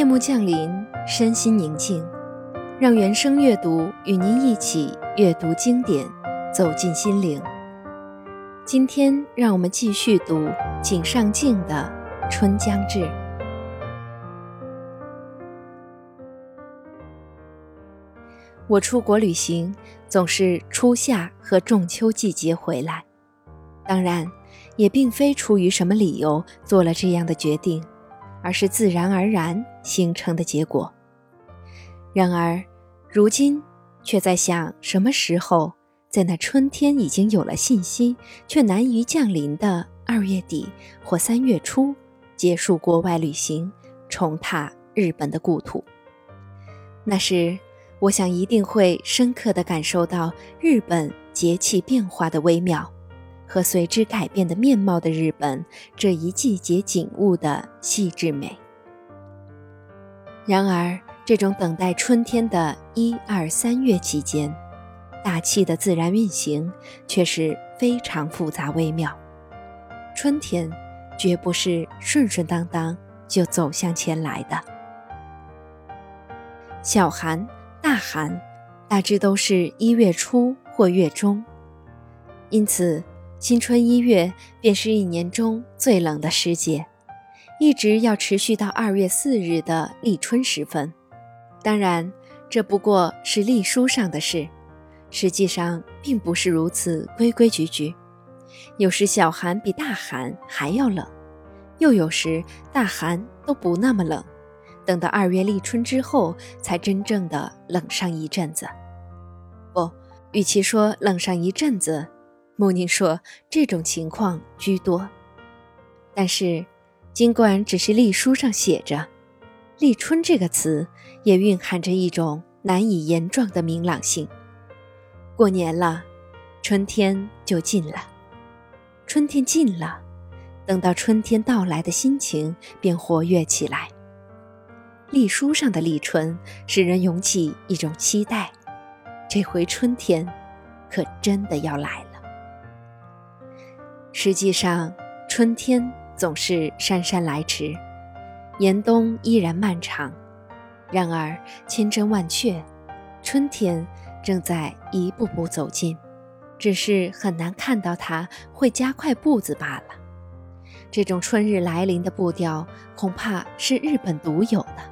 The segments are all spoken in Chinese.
夜幕降临，身心宁静，让原声阅读与您一起阅读经典，走进心灵。今天，让我们继续读井上靖的《春将至》。我出国旅行，总是初夏和仲秋季节回来，当然，也并非出于什么理由做了这样的决定。而是自然而然形成的结果。然而，如今却在想，什么时候在那春天已经有了信息却难于降临的二月底或三月初，结束国外旅行，重踏日本的故土。那时，我想一定会深刻地感受到日本节气变化的微妙。和随之改变的面貌的日本这一季节景物的细致美。然而，这种等待春天的一二三月期间，大气的自然运行却是非常复杂微妙。春天绝不是顺顺当当就走向前来的，小寒、大寒大致都是一月初或月中，因此。新春一月便是一年中最冷的时节，一直要持续到二月四日的立春时分。当然，这不过是历书上的事，实际上并不是如此规规矩矩。有时小寒比大寒还要冷，又有时大寒都不那么冷，等到二月立春之后，才真正的冷上一阵子。不，与其说冷上一阵子。穆宁说：“这种情况居多，但是，尽管只是历书上写着‘立春’这个词，也蕴含着一种难以言状的明朗性。过年了，春天就近了，春天近了，等到春天到来的心情便活跃起来。历书上的立春，使人涌起一种期待，这回春天，可真的要来了。”实际上，春天总是姗姗来迟，严冬依然漫长。然而，千真万确，春天正在一步步走近，只是很难看到它会加快步子罢了。这种春日来临的步调，恐怕是日本独有的，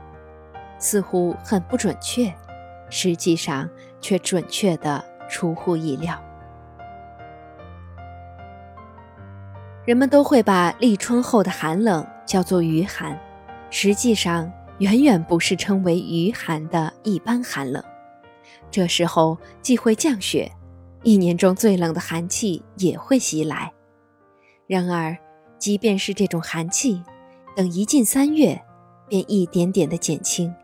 似乎很不准确，实际上却准确的出乎意料。人们都会把立春后的寒冷叫做余寒，实际上远远不是称为余寒的一般寒冷。这时候既会降雪，一年中最冷的寒气也会袭来。然而，即便是这种寒气，等一进三月，便一点点的减轻，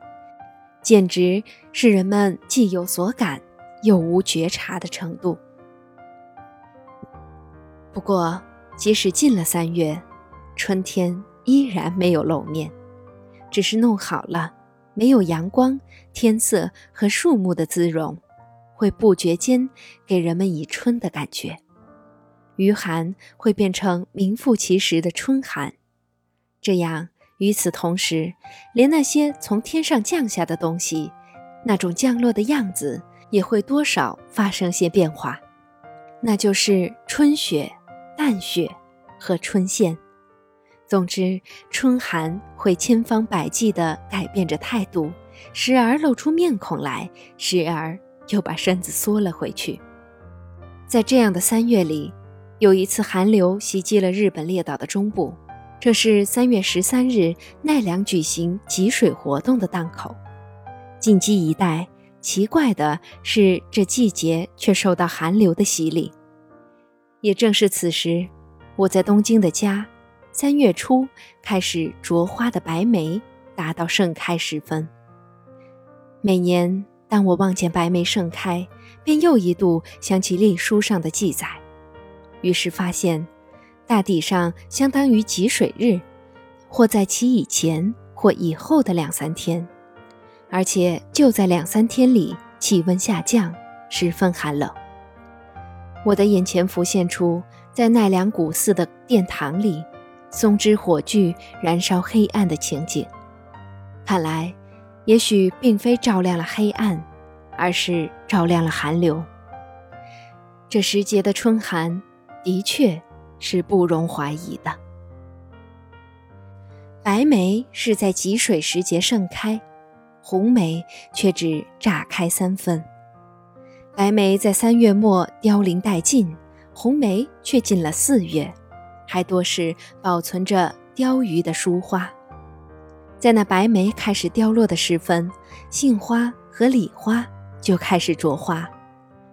简直是人们既有所感，又无觉察的程度。不过，即使进了三月，春天依然没有露面，只是弄好了，没有阳光、天色和树木的姿容，会不觉间给人们以春的感觉。余寒会变成名副其实的春寒，这样与此同时，连那些从天上降下的东西，那种降落的样子也会多少发生些变化，那就是春雪。淡雪和春线，总之，春寒会千方百计地改变着态度，时而露出面孔来，时而又把身子缩了回去。在这样的三月里，有一次寒流袭击了日本列岛的中部，这是三月十三日奈良举行集水活动的档口。近畿一带，奇怪的是，这季节却受到寒流的洗礼。也正是此时，我在东京的家，三月初开始着花的白梅达到盛开时分。每年当我望见白梅盛开，便又一度想起历书上的记载，于是发现，大抵上相当于集水日，或在其以前或以后的两三天，而且就在两三天里，气温下降，十分寒冷。我的眼前浮现出在奈良古寺的殿堂里，松枝火炬燃烧黑暗的情景。看来，也许并非照亮了黑暗，而是照亮了寒流。这时节的春寒，的确是不容怀疑的。白梅是在吉水时节盛开，红梅却只乍开三分。白梅在三月末凋零殆尽，红梅却进了四月，还多是保存着凋余的疏花。在那白梅开始凋落的时分，杏花和李花就开始着花，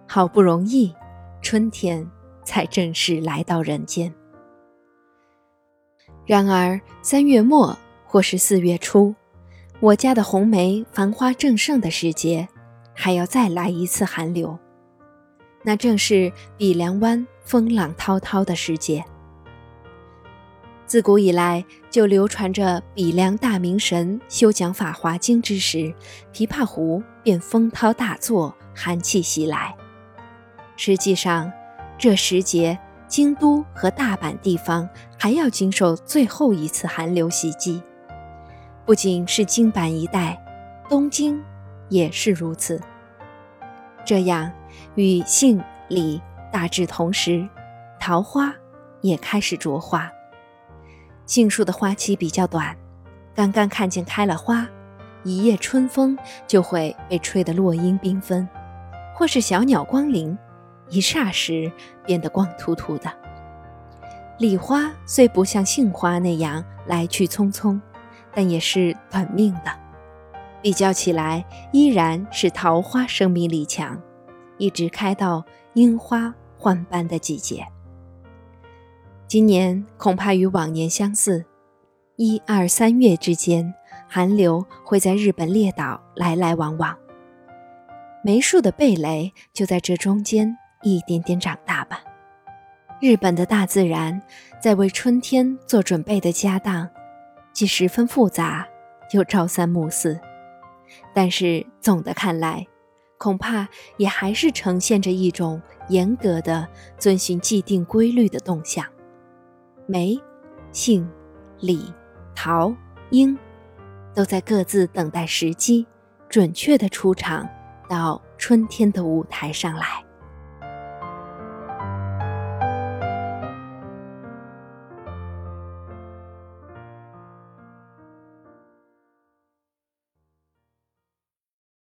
好不容易，春天才正式来到人间。然而三月末或是四月初，我家的红梅繁花正盛的时节，还要再来一次寒流。那正是比梁湾风浪滔滔的时节。自古以来就流传着比梁大明神修讲《法华经》之时，琵琶湖便风涛大作，寒气袭来。实际上，这时节京都和大阪地方还要经受最后一次寒流袭击。不仅是京阪一带，东京也是如此。这样，与杏、李大致同时，桃花也开始着花。杏树的花期比较短，刚刚看见开了花，一夜春风就会被吹得落英缤纷，或是小鸟光临，一霎时变得光秃秃的。李花虽不像杏花那样来去匆匆，但也是短命的，比较起来依然是桃花生命力强，一直开到樱花换瓣的季节。今年恐怕与往年相似，一二三月之间，寒流会在日本列岛来来往往。梅树的蓓蕾就在这中间一点点长大吧。日本的大自然在为春天做准备的家当，既十分复杂，又朝三暮四。但是总的看来，恐怕也还是呈现着一种严格的遵循既定规律的动向。梅、杏、李、桃、樱，都在各自等待时机，准确的出场到春天的舞台上来。